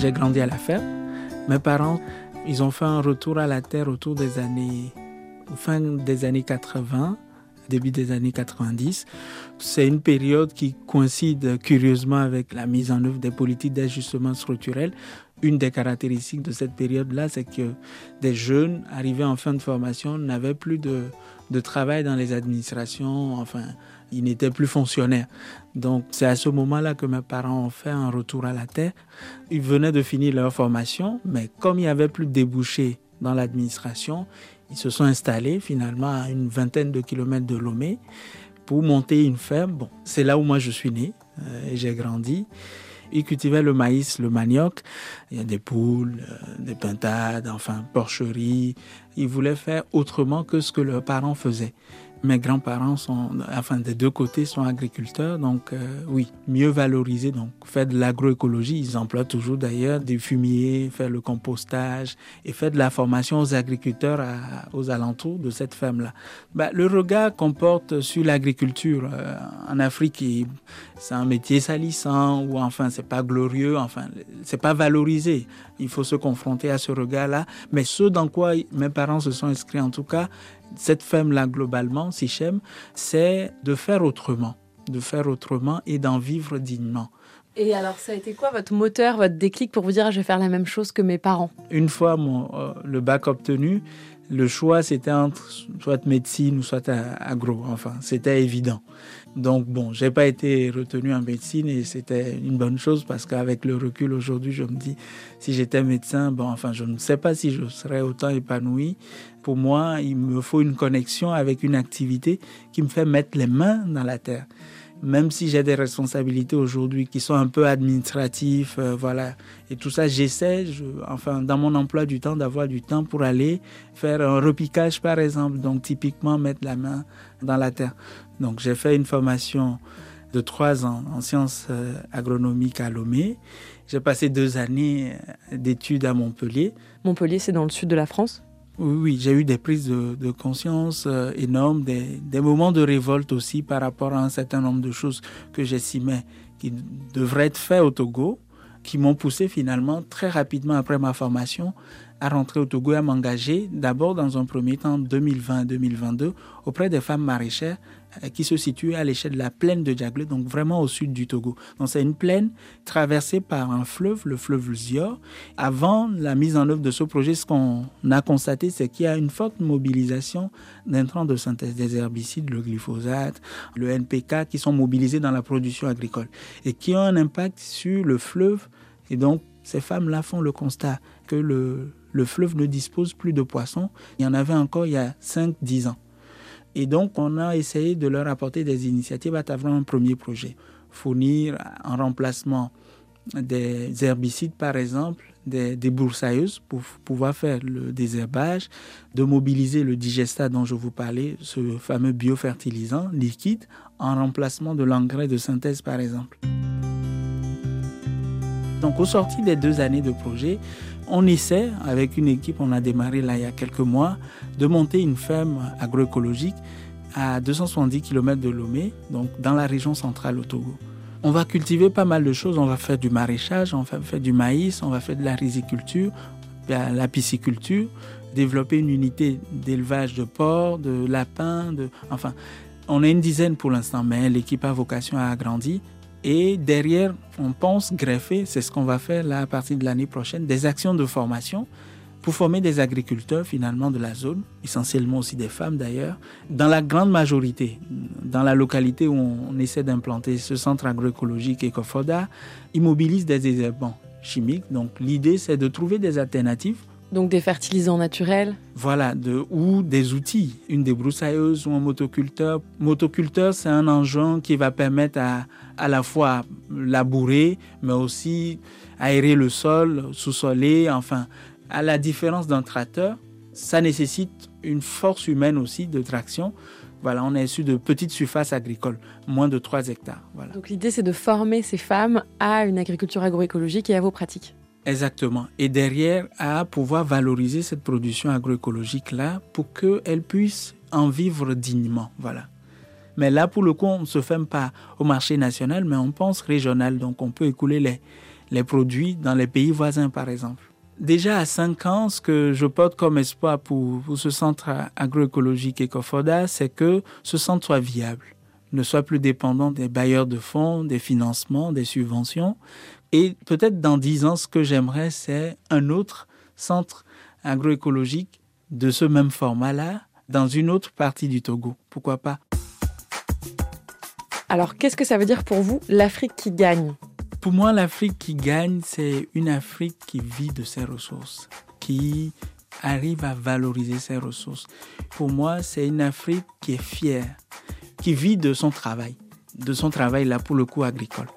J'ai grandi à la ferme. Mes parents, ils ont fait un retour à la terre autour des années, fin des années 80, début des années 90. C'est une période qui coïncide curieusement avec la mise en œuvre des politiques d'ajustement structurel. Une des caractéristiques de cette période-là, c'est que des jeunes arrivés en fin de formation n'avaient plus de, travail dans les administrations, enfin, ils n'étaient plus fonctionnaires. Donc c'est à ce moment-là que mes parents ont fait un retour à la terre. Ils venaient de finir leur formation, mais comme il n'y avait plus de débouchés dans l'administration, ils se sont installés finalement à une vingtaine de kilomètres de Lomé pour monter une ferme. Bon, c'est là où moi je suis né euh, et j'ai grandi. Ils cultivaient le maïs, le manioc. Il y a des poules, euh, des pintades, enfin, porcheries. Ils voulaient faire autrement que ce que leurs parents faisaient. Mes grands-parents sont, enfin des deux côtés, sont agriculteurs, donc euh, oui, mieux valoriser, donc faire de l'agroécologie. Ils emploient toujours d'ailleurs des fumiers, faire le compostage et faire de la formation aux agriculteurs aux alentours de cette ferme-là. Bah, le regard qu'on porte sur l'agriculture euh, en Afrique, c'est un métier salissant ou enfin c'est pas glorieux, enfin c'est pas valorisé. Il faut se confronter à ce regard-là. Mais ce dans quoi mes parents se sont inscrits en tout cas, cette femme-là, globalement, Sichem, c'est de faire autrement, de faire autrement et d'en vivre dignement. Et alors, ça a été quoi votre moteur, votre déclic pour vous dire je vais faire la même chose que mes parents? Une fois mon, euh, le bac obtenu, le choix c'était entre soit médecine ou soit agro. Enfin, c'était évident. Donc bon, j'ai pas été retenu en médecine et c'était une bonne chose parce qu'avec le recul aujourd'hui, je me dis si j'étais médecin, bon, enfin, je ne sais pas si je serais autant épanoui. Pour moi, il me faut une connexion avec une activité qui me fait mettre les mains dans la terre. Même si j'ai des responsabilités aujourd'hui qui sont un peu administratives, euh, voilà, et tout ça, j'essaie, enfin, dans mon emploi du temps, d'avoir du temps pour aller faire un repiquage, par exemple. Donc, typiquement, mettre la main dans la terre. Donc j'ai fait une formation de trois ans en sciences euh, agronomiques à Lomé. J'ai passé deux années euh, d'études à Montpellier. Montpellier, c'est dans le sud de la France? Oui, j'ai eu des prises de, conscience euh, énormes, des, des, moments de révolte aussi par rapport à un certain nombre de choses que j'estimais qui devraient être faites au Togo, qui m'ont poussé finalement très rapidement après ma formation à rentrer au Togo et à m'engager d'abord dans un premier temps 2020-2022 auprès des femmes maraîchères euh, qui se situe à l'échelle de la plaine de Djaglé, donc vraiment au sud du Togo. Donc c'est une plaine traversée par un fleuve, le fleuve Zior. Avant la mise en œuvre de ce projet, ce qu'on a constaté, c'est qu'il y a une forte mobilisation d'intrants de synthèse des herbicides, le glyphosate, le NPK, qui sont mobilisés dans la production agricole et qui ont un impact sur le fleuve. Et donc ces femmes-là font le constat que le, le fleuve ne dispose plus de poissons. Il y en avait encore il y a 5-10 ans. Et donc, on a essayé de leur apporter des initiatives à travers un premier projet. Fournir en remplacement des herbicides, par exemple, des, des broussailleuses pour pouvoir faire le désherbage, de mobiliser le digestat dont je vous parlais, ce fameux biofertilisant liquide, en remplacement de l'engrais de synthèse, par exemple. Donc, au sorti des deux années de projet, on essaie, avec une équipe, on a démarré là il y a quelques mois, de monter une ferme agroécologique à 270 km de Lomé, donc dans la région centrale au Togo. On va cultiver pas mal de choses. On va faire du maraîchage, on va faire du maïs, on va faire de la riziculture, la pisciculture, développer une unité d'élevage de porcs, de lapins, de, enfin, on est une dizaine pour l'instant, mais l'équipe a vocation à agrandir. Et derrière, on pense greffer, c'est ce qu'on va faire là à partir de l'année prochaine, des actions de formation pour former des agriculteurs finalement de la zone, essentiellement aussi des femmes d'ailleurs. Dans la grande majorité, dans la localité où on essaie d'implanter ce centre agroécologique Ecofoda, ils mobilisent des désherbants chimiques. Donc l'idée c'est de trouver des alternatives donc des fertilisants naturels Voilà, de, ou des outils, une débroussailleuse ou un motoculteur. Motoculteur, c'est un engin qui va permettre à, à la fois labourer, mais aussi aérer le sol, sous-soler, enfin, à la différence d'un tracteur, ça nécessite une force humaine aussi de traction. Voilà, on est issu de petites surfaces agricoles, moins de 3 hectares. Voilà. Donc l'idée, c'est de former ces femmes à une agriculture agroécologique et à vos pratiques. Exactement. Et derrière, à pouvoir valoriser cette production agroécologique-là pour qu'elle puisse en vivre dignement. Voilà. Mais là, pour le coup, on ne se ferme pas au marché national, mais on pense régional. Donc, on peut écouler les, les produits dans les pays voisins, par exemple. Déjà à 5 ans, ce que je porte comme espoir pour, ce centre agroécologique Ecofoda, c'est que ce centre soit viable, ne soit plus dépendant des bailleurs de fonds, des financements, des subventions. Et peut-être dans 10 ans, ce que j'aimerais, c'est un autre centre agroécologique de ce même format-là, dans une autre partie du Togo. Pourquoi pas? Alors, qu'est-ce que ça veut dire pour vous, l'Afrique qui gagne? Pour moi, l'Afrique qui gagne, c'est une Afrique qui vit de ses ressources, qui arrive à valoriser ses ressources. Pour moi, c'est une Afrique qui est fière, qui vit de son travail, de son travail là pour le coup agricole.